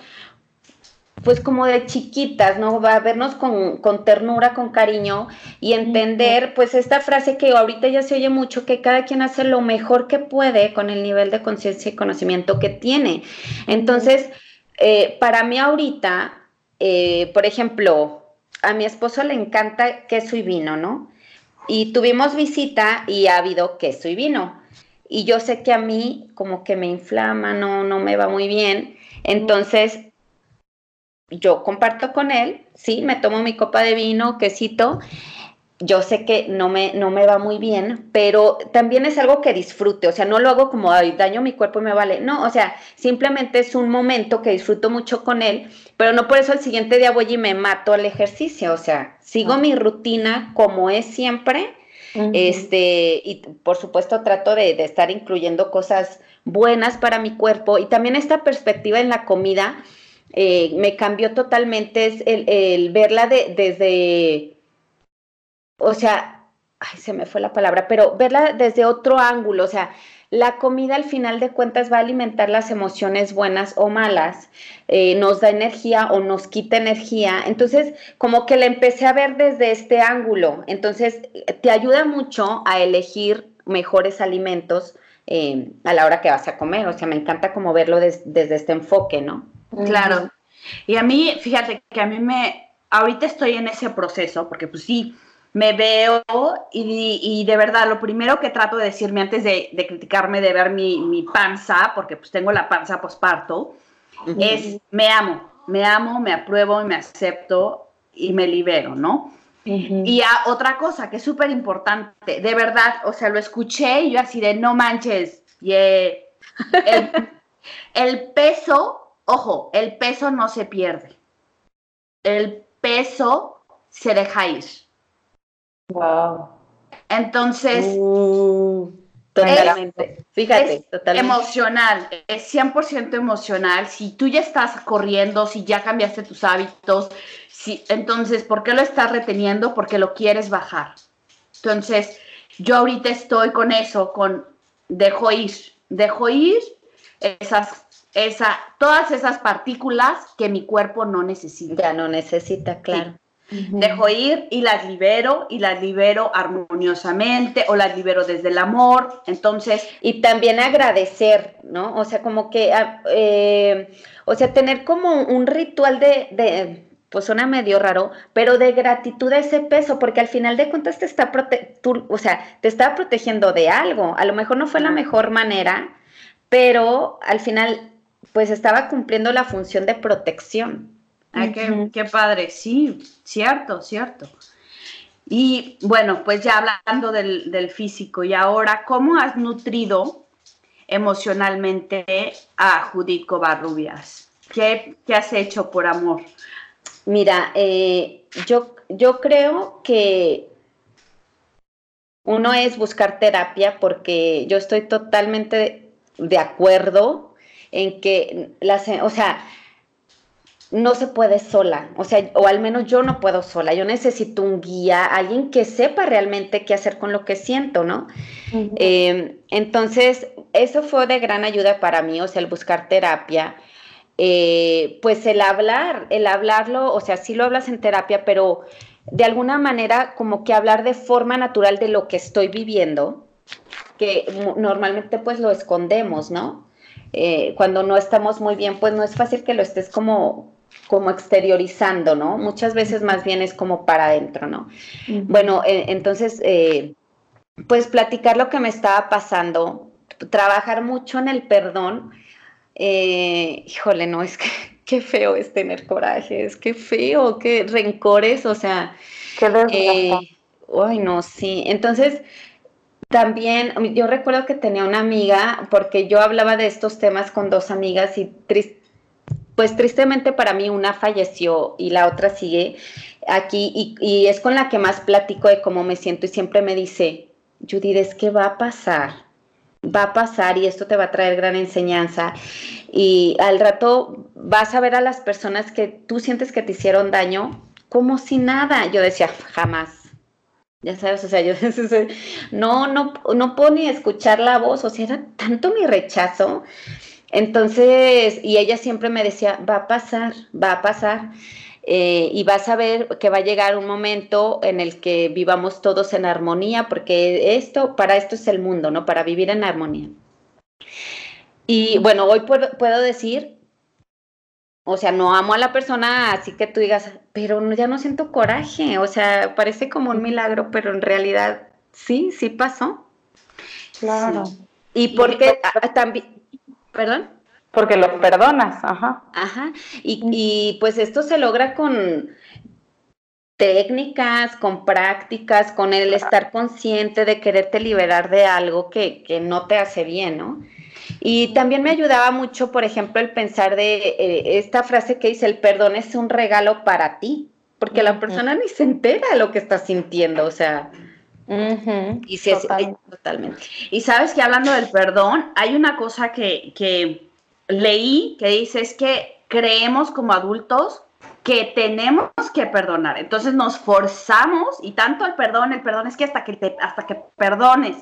pues como de chiquitas, ¿no? Va a vernos con, con, ternura, con cariño y entender, pues esta frase que ahorita ya se oye mucho, que cada quien hace lo mejor que puede con el nivel de conciencia y conocimiento que tiene. Entonces, eh, para mí ahorita, eh, por ejemplo, a mi esposo le encanta queso y vino, ¿no? Y tuvimos visita y ha habido queso y vino. Y yo sé que a mí como que me inflama, no, no me va muy bien. Entonces, yo comparto con él, sí, me tomo mi copa de vino, quesito. Yo sé que no me, no me va muy bien, pero también es algo que disfrute, o sea, no lo hago como, ay, daño mi cuerpo y me vale. No, o sea, simplemente es un momento que disfruto mucho con él, pero no por eso el siguiente día voy y me mato al ejercicio, o sea, sigo mi rutina como es siempre, este, y por supuesto trato de, de estar incluyendo cosas buenas para mi cuerpo y también esta perspectiva en la comida eh, me cambió totalmente es el, verla de, desde, o sea, ay, se me fue la palabra, pero verla desde otro ángulo, o sea, la comida al final de cuentas va a alimentar las emociones buenas o malas, eh, nos da energía o nos quita energía. Entonces, como que la empecé a ver desde este ángulo. Entonces, te ayuda mucho a elegir mejores alimentos eh, a la hora que vas a comer. O sea, me encanta como verlo desde este enfoque, ¿no? Claro. Y a mí, fíjate que a mí me, ahorita estoy en ese proceso, porque pues sí, me veo y, de verdad lo primero que trato de decirme antes de, criticarme, de ver mi, panza, porque pues tengo la panza posparto, es me amo, me amo, me apruebo, me acepto y me libero, ¿no? Y a, otra cosa que es súper importante, de verdad, o sea, lo escuché y yo así de no manches, y el peso Ojo, el peso no se pierde. El peso se deja ir. Wow. Entonces, uh, totalmente. Fíjate, totalmente. Emocional, es 100% emocional. Si tú ya estás corriendo, si ya cambiaste tus hábitos, si, entonces, ¿por qué lo estás reteniendo? Porque lo quieres bajar. Entonces, yo ahorita estoy con eso, con dejo ir, dejo ir esas esa, todas esas partículas que mi cuerpo no necesita. Ya no necesita, claro. Dejo ir y las libero y las libero armoniosamente o las libero desde el amor. Entonces. Y también agradecer, ¿no? O sea, como que, ah, eh, o sea, tener como un ritual de, de, pues suena medio raro, pero de gratitud a ese peso, porque al final de cuentas te está, prote o sea, te está protegiendo de algo. A lo mejor no fue la mejor manera, pero al final pues estaba cumpliendo la función de protección. Ay, qué, padre, sí, cierto, cierto. Y bueno, pues ya hablando del, físico, y ahora, ¿cómo has nutrido emocionalmente a Judith Covarrubias? ¿Qué, ¿Qué, has hecho por amor? Mira, eh, yo, yo creo que uno es buscar terapia porque yo estoy totalmente de acuerdo en que, las, o sea, no se puede sola, o sea, o al menos yo no puedo sola, yo necesito un guía, alguien que sepa realmente qué hacer con lo que siento, ¿no? Em, entonces, eso fue de gran ayuda para mí, o sea, el buscar terapia. eh, pues el hablar, el hablarlo, o sea, sí lo hablas en terapia, pero de alguna manera como que hablar de forma natural de lo que estoy viviendo, que normalmente pues lo escondemos, ¿no? Eh, cuando no estamos muy bien, pues no es fácil que lo estés como, como exteriorizando, ¿no? Muchas veces más bien es como para adentro, ¿no? Bueno, eh, entonces, eh, pues platicar lo que me estaba pasando, trabajar mucho en el perdón. híjole, no, es que qué feo es tener coraje, es que feo, qué rencores, o sea. Qué Ay, no, sí. Entonces, también, yo recuerdo que tenía una amiga, porque yo hablaba de estos temas con dos amigas y pues tristemente para mí una falleció y la otra sigue aquí y, y, es con la que más platico de cómo me siento y siempre me dice, Judith, es que va a pasar, va a pasar y esto te va a traer gran enseñanza y al rato vas a ver a las personas que tú sientes que te hicieron daño como si nada. Yo decía, jamás, ya sabes, o sea, yo no, no, no puedo ni escuchar la voz, o sea, era tanto mi rechazo. Entonces, y ella siempre me decía, va a pasar, va a pasar. Eh, y vas a ver que va a llegar un momento en el que vivamos todos en armonía, porque esto, para esto es el mundo, ¿no? Para vivir en armonía. Y bueno, hoy puedo decir o sea, no amo a la persona, así que tú digas, pero ya no siento coraje. O sea, parece como un milagro, pero en realidad sí, sí pasó. Claro. Y porque también, perdón. Porque lo perdonas, ajá. Ajá. Y, y pues esto se logra con técnicas, con prácticas, con el estar consciente de quererte liberar de algo que, que no te hace bien, ¿no? Y también me ayudaba mucho, por ejemplo, el pensar de eh, esta frase que dice, el perdón es un regalo para ti, porque la persona ni se entera de lo que está sintiendo, o sea... y sí, totalmente. Y sabes que hablando del perdón, hay una cosa que, que leí que dice es que creemos como adultos que tenemos que perdonar. Entonces nos forzamos y tanto el perdón, el perdón es que hasta que te, hasta que perdones.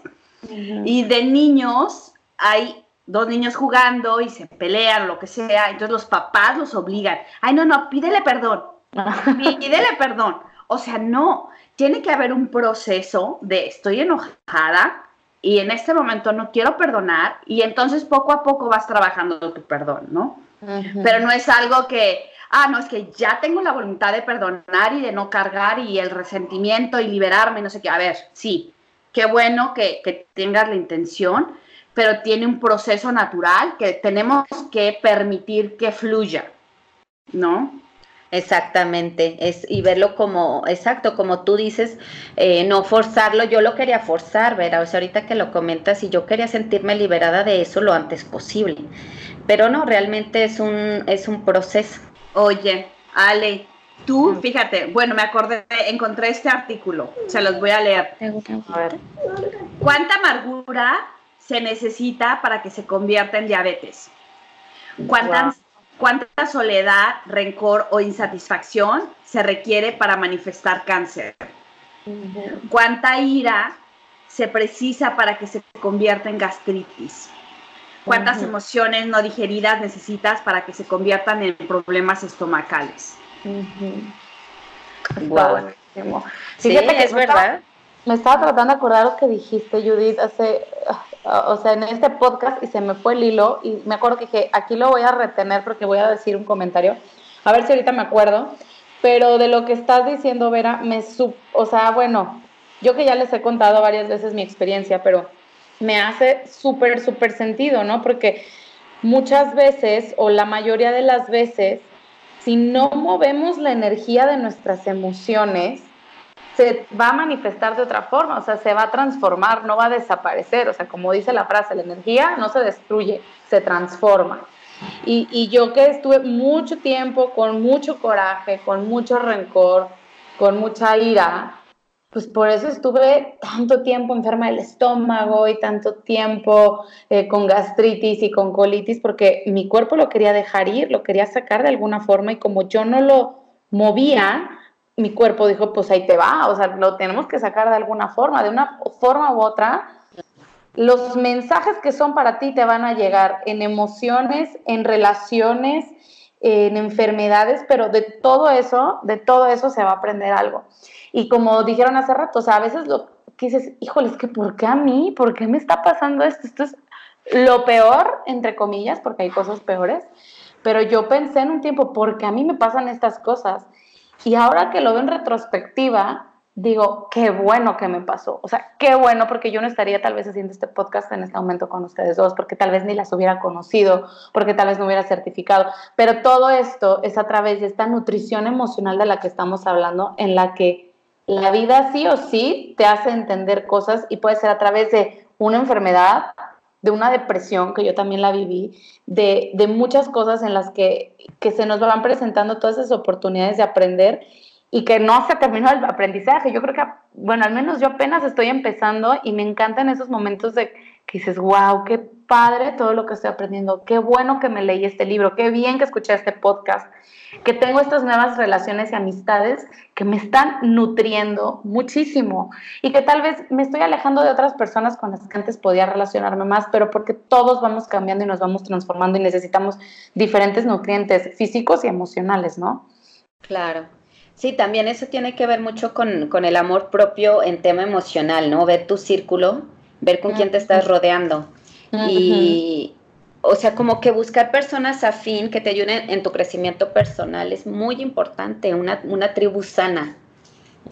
Y de niños hay dos niños jugando y se pelean, lo que sea, entonces los papás los obligan, ay, no, no, pídele perdón, pídele perdón. O sea, no, tiene que haber un proceso de estoy enojada y en este momento no quiero perdonar y entonces poco a poco vas trabajando tu perdón, ¿no? Pero no es algo que, ah, no, es que ya tengo la voluntad de perdonar y de no cargar y el resentimiento y liberarme, no sé qué. A ver, sí, qué bueno que, que tengas la intención, pero tiene un proceso natural que tenemos que permitir que fluya, ¿no? Exactamente, es, y verlo como, exacto, como tú dices, eh, no forzarlo, yo lo quería forzar, ¿verdad? O sea, ahorita que lo comentas, y yo quería sentirme liberada de eso lo antes posible, pero no, realmente es un, es un proceso. Oye, Ale, tú, fíjate, bueno, me acordé, encontré este artículo, se los voy a leer. ¿Cuánta amargura se necesita para que se convierta en diabetes? ¿Cuánta, ¿Cuánta soledad, rencor o insatisfacción se requiere para manifestar cáncer? ¿Cuánta ira se precisa para que se convierta en gastritis? ¿Cuántas emociones no digeridas necesitas para que se conviertan en problemas estomacales? Sí, es verdad. Me estaba tratando de acordar lo que dijiste, Judith, hace, o sea, en este podcast y se me fue el hilo y me acuerdo que dije, aquí lo voy a retener porque voy a decir un comentario, a ver si ahorita me acuerdo, pero de lo que estás diciendo, Vera, me, sub, o sea, bueno, yo que ya les he contado varias veces mi experiencia, pero me hace súper, súper sentido, ¿no? Porque muchas veces, o la mayoría de las veces, si no movemos la energía de nuestras emociones, se va a manifestar de otra forma, o sea, se va a transformar, no va a desaparecer, o sea, como dice la frase, la energía no se destruye, se transforma. Y, yo que estuve mucho tiempo con mucho coraje, con mucho rencor, con mucha ira, pues por eso estuve tanto tiempo enferma del estómago y tanto tiempo eh, con gastritis y con colitis, porque mi cuerpo lo quería dejar ir, lo quería sacar de alguna forma y como yo no lo movía, mi cuerpo dijo, pues ahí te va, o sea, lo tenemos que sacar de alguna forma, de una forma u otra. los mensajes que son para ti te van a llegar en emociones, en relaciones, en enfermedades, pero de todo eso, de todo eso se va a aprender algo. Y como dijeron hace rato, o sea, a veces lo que dices, híjole, es que ¿por qué a mí? ¿Por qué me está pasando esto? Esto es lo peor, entre comillas, porque hay cosas peores. Pero yo pensé en un tiempo, ¿por qué a mí me pasan estas cosas? Y ahora que lo veo en retrospectiva, digo, qué bueno que me pasó. O sea, qué bueno, porque yo no estaría tal vez haciendo este podcast en este momento con ustedes dos, porque tal vez ni las hubiera conocido, porque tal vez no hubiera certificado. Pero todo esto es a través de esta nutrición emocional de la que estamos hablando, en la que la vida sí o sí te hace entender cosas y puede ser a través de una enfermedad, de una depresión, que yo también la viví, de, de muchas cosas en las que, que se nos van presentando todas esas oportunidades de aprender y que no se terminó el aprendizaje. Yo creo que, bueno, al menos yo apenas estoy empezando y me encantan esos momentos de que dices, wow, qué padre todo lo que estoy aprendiendo, qué bueno que me leí este libro, qué bien que escuché este podcast, que tengo estas nuevas relaciones y amistades que me están nutriendo muchísimo y que tal vez me estoy alejando de otras personas con las que antes podía relacionarme más, pero porque todos vamos cambiando y nos vamos transformando y necesitamos diferentes nutrientes físicos y emocionales, ¿no? Claro. Sí, también eso tiene que ver mucho con, con el amor propio en tema emocional, ¿no? Ver tu círculo, ver con quién te estás rodeando. Y, o sea, como que buscar personas afín que te ayuden en tu crecimiento personal es muy importante, una, una tribu sana.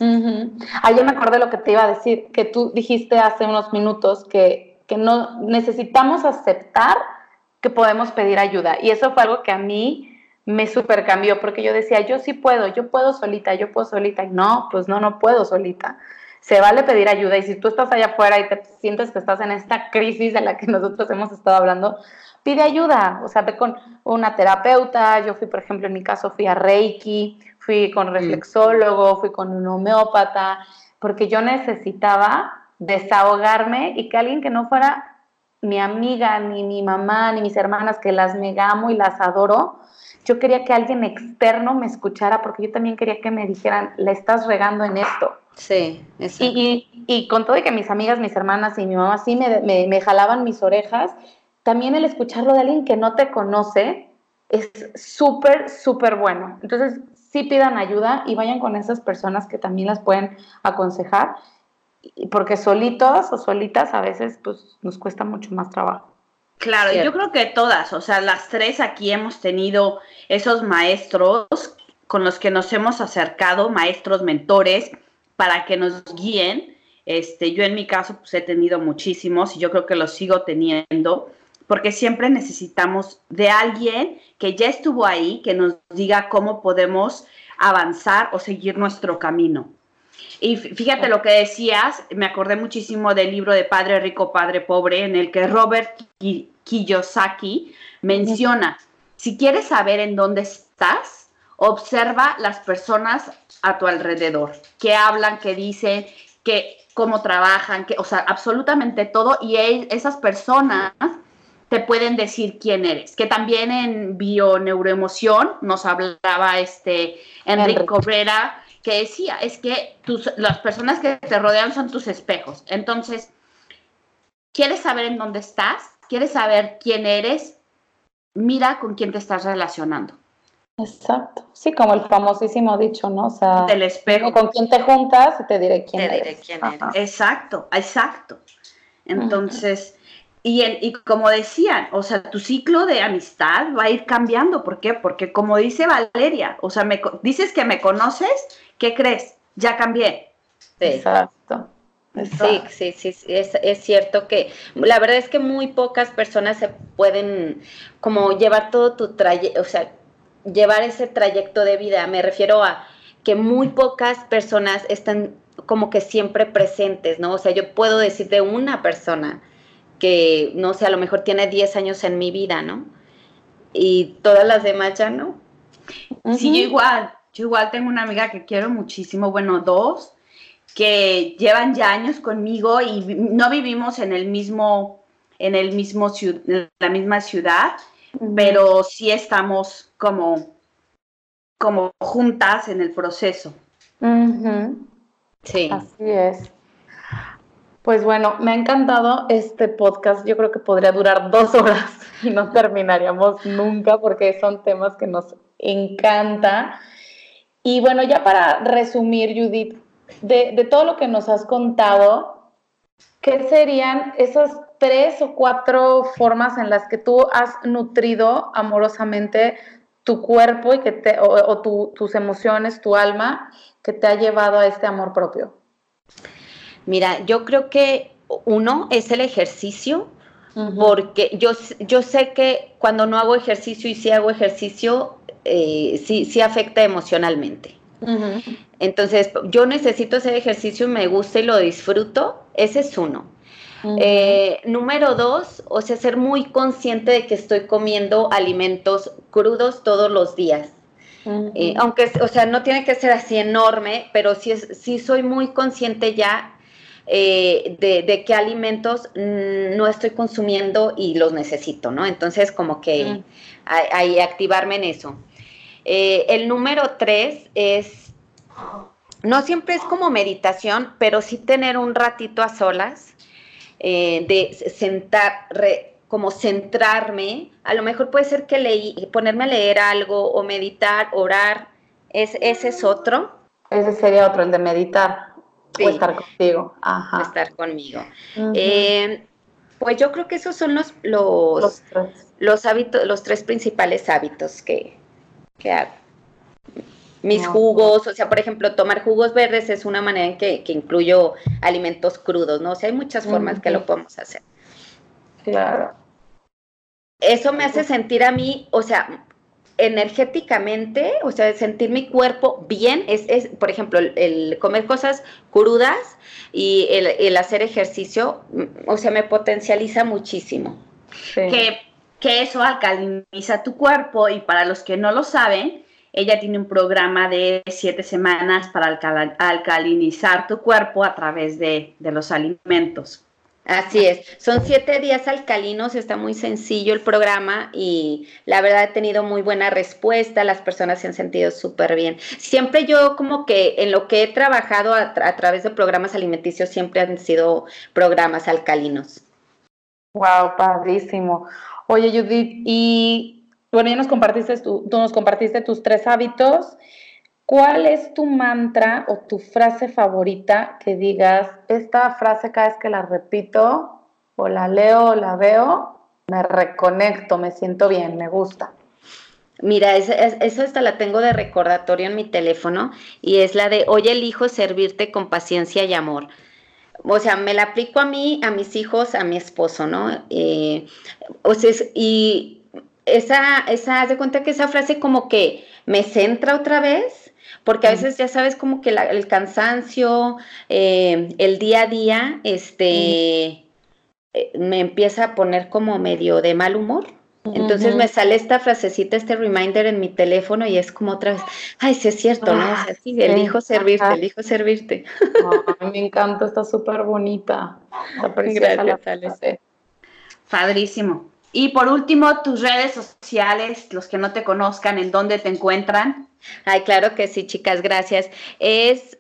Uh yo me acordé de lo que te iba a decir, que tú dijiste hace unos minutos que, que no necesitamos aceptar que podemos pedir ayuda. Y eso fue algo que a mí me super cambió porque yo decía, yo sí puedo, yo puedo solita, yo puedo solita. Y no, pues no, no puedo solita. Se vale pedir ayuda y si tú estás allá afuera y te sientes que estás en esta crisis de la que nosotros hemos estado hablando, pide ayuda, o sea, ve con una terapeuta, yo fui, por ejemplo, en mi caso fui a Reiki, fui con reflexólogo, fui con un homeópata, porque yo necesitaba desahogarme y que alguien que no fuera mi amiga, ni mi mamá, ni mis hermanas, que las me amo y las adoro, yo quería que alguien externo me escuchara porque yo también quería que me dijeran, le estás regando en esto. Sí, exacto. Y, y, con todo y que mis amigas, mis hermanas y mi mamá sí me, me, me jalaban mis orejas, también el escucharlo de alguien que no te conoce es súper, súper bueno. Entonces, sí pidan ayuda y vayan con esas personas que también las pueden aconsejar, porque solitos o solitas a veces pues nos cuesta mucho más trabajo. Claro, yo creo que todas, o sea, las tres aquí hemos tenido esos maestros con los que nos hemos acercado, maestros, mentores, para que nos guíen. Este, yo en mi caso pues he tenido muchísimos y yo creo que los sigo teniendo, porque siempre necesitamos de alguien que ya estuvo ahí, que nos diga cómo podemos avanzar o seguir nuestro camino. Y fíjate lo que decías, me acordé muchísimo del libro de Padre Rico, Padre Pobre, en el que Robert Kiyosaki menciona, si quieres saber en dónde estás, observa las personas a tu alrededor, que hablan, que dicen, que cómo trabajan, que, o sea, absolutamente todo, y esas personas te pueden decir quién eres. Que también en Bioneuroemoción nos hablaba este Enrique Cabrera, que decía, es que tus, las personas que te rodean son tus espejos. Entonces, ¿quieres saber en dónde estás? ¿Quieres saber quién eres? Mira con quién te estás relacionando. Exacto. Sí, como el famosísimo dicho, ¿no? O sea, del espejo. Con quién te juntas, te diré quién te eres. Diré quién eres. Exacto, exacto. Entonces, y, y, como decían, o sea, tu ciclo de amistad va a ir cambiando. ¿Por qué? Porque como dice Valeria, o sea, me, dices que me conoces, ¿qué crees? Ya cambié. Exacto. Sí, sí, sí, es, es, cierto que la verdad es que muy pocas personas se pueden como llevar todo tu trayecto, o sea, llevar ese trayecto de vida. Me refiero a que muy pocas personas están como que siempre presentes, ¿no? O sea, yo puedo decir de una persona que, no sé, a lo mejor tiene 10 años en mi vida, ¿no? Y todas las demás ya no. Sí, yo igual, yo igual tengo una amiga que quiero muchísimo, bueno, dos, que llevan ya años conmigo y no vivimos en el mismo, en el mismo, en la misma ciudad, pero sí estamos como, como juntas en el proceso. Sí. Así es. Pues bueno, me ha encantado este podcast. Yo creo que podría durar dos horas y no terminaríamos nunca porque son temas que nos encanta. Y bueno, ya para resumir, Judith, de, de todo lo que nos has contado, ¿qué serían esas tres o cuatro formas en las que tú has nutrido amorosamente tu cuerpo y que te, o, tus emociones, tu alma, que te ha llevado a este amor propio? Mira, yo creo que uno es el ejercicio, porque yo, yo sé que cuando no hago ejercicio y si hago ejercicio, eh, sí, sí afecta emocionalmente. Entonces, yo necesito hacer ejercicio y me gusta y lo disfruto. Ese es uno. Eh, número dos, o sea, ser muy consciente de que estoy comiendo alimentos crudos todos los días. Eh, aunque, o sea, no tiene que ser así enorme, pero sí, es, sí soy muy consciente ya eh, de, qué alimentos no estoy consumiendo y los necesito, ¿no? Entonces, como que hay, activarme en eso. El número tres es, no siempre es como meditación, pero sí tener un ratito a solas eh, de sentar, como centrarme, a lo mejor puede ser que leí, ponerme a leer algo o meditar, orar, es, ese es otro. Ese sería otro, el de meditar o estar contigo. Ajá. Estar conmigo. Eh, pues yo creo que esos son los, los, los, hábitos, los tres principales hábitos que, que hago mis jugos, o sea, por ejemplo, tomar jugos verdes es una manera en que, incluyo alimentos crudos, ¿no? O sea, hay muchas formas que lo podemos hacer. Claro. Eso me hace sentir a mí, o sea, energéticamente, o sea, sentir mi cuerpo bien, es, es por ejemplo, el, comer cosas crudas y el, hacer ejercicio, o sea, me potencializa muchísimo. Que, que eso alcaliniza tu cuerpo y para los que no lo saben, ella tiene un programa de siete semanas para alcalinizar tu cuerpo a través de, los alimentos. Así es, son siete días alcalinos, está muy sencillo el programa y la verdad he tenido muy buena respuesta, las personas se han sentido súper bien. Siempre yo como que en lo que he trabajado a, a, través de programas alimenticios siempre han sido programas alcalinos. Wow, padrísimo. Oye Judith, y bueno, ya nos compartiste, tú nos compartiste tus tres hábitos. ¿Cuál es tu mantra o tu frase favorita que digas, esta frase cada vez que la repito o la leo o la veo, me reconecto, me siento bien, me gusta? Mira, esa, esa hasta la tengo de recordatorio en mi teléfono y es la de hoy elijo servirte con paciencia y amor. O sea, me la aplico a mí, a mis hijos, a mi esposo, ¿no? Eh, o sea, y esa, esa, haz de cuenta que esa frase como que me centra otra vez, porque a veces ya sabes como que el cansancio, eh, el día a día, este, eh, me empieza a poner como medio de mal humor. Entonces me sale esta frasecita, este reminder en mi teléfono y es como otra vez, ay, sí es cierto, ¿no? O sea, sí, elijo servirte, elijo servirte. me encanta, está súper bonita. Gracias, Padrísimo. Y por último, tus redes sociales, los que no te conozcan, ¿en dónde te encuentran? Ay, claro que sí, chicas, gracias. Es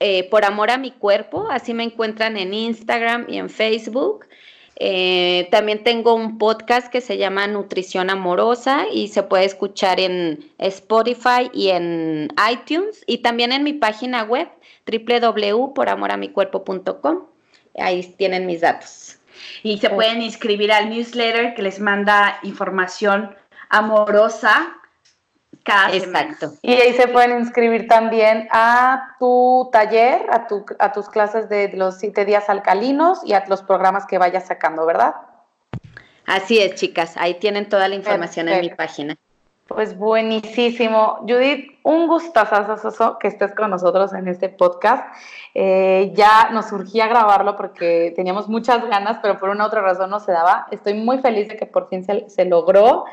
eh, por amor a mi cuerpo, así me encuentran en Instagram y en Facebook. Eh, también tengo un podcast que se llama Nutrición Amorosa y se puede escuchar en Spotify y en iTunes. Y también en mi página web www.poramoramicuerpo.com. Ahí tienen mis datos. Y se pueden inscribir al newsletter que les manda información amorosa cada Exacto. Y ahí se pueden inscribir también a tu taller, a, tu, a tus clases de los siete días alcalinos y a los programas que vayas sacando, ¿verdad? Así es, chicas. Ahí tienen toda la información en mi página. Pues buenísimo. Judith, un gustazo que estés con nosotros en este podcast. Eh, ya nos surgía grabarlo porque teníamos muchas ganas, pero por una otra razón no se daba. Estoy muy feliz de que por fin se, se logró.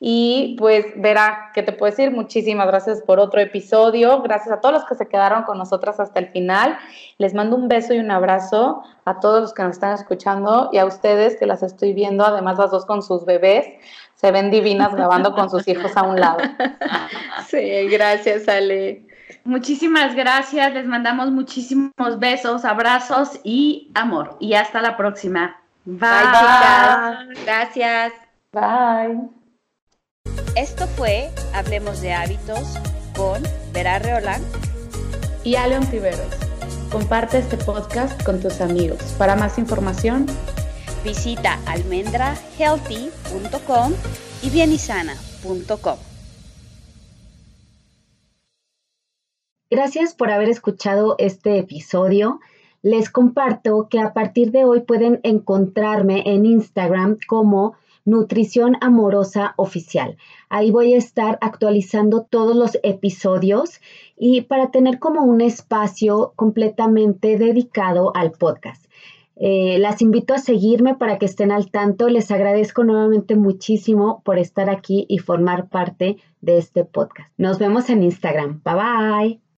Y pues, Vera, ¿qué te puedo decir? Muchísimas gracias por otro episodio. Gracias a todos los que se quedaron con nosotras hasta el final. Les mando un beso y un abrazo a todos los que nos están escuchando y a ustedes que las estoy viendo, además las dos con sus bebés se ven divinas grabando con sus hijos a un lado. Sí, gracias Ale. Muchísimas gracias, les mandamos muchísimos besos, abrazos y amor. Y hasta la próxima. Bye, chicas. Gracias. Bye. Esto fue Hablemos de Hábitos con Vera Reolán y Aleon Tiveros. Comparte este podcast con tus amigos. Para más información, visita almendrahealthy.com y bienisana.com. Gracias por haber escuchado este episodio. Les comparto que a partir de hoy pueden encontrarme en Instagram como Nutrición Amorosa Oficial. Ahí voy a estar actualizando todos los episodios y para tener como un espacio completamente dedicado al podcast. Eh, las invito a seguirme para que estén al tanto. Les agradezco nuevamente muchísimo por estar aquí y formar parte de este podcast. Nos vemos en Instagram. Bye bye.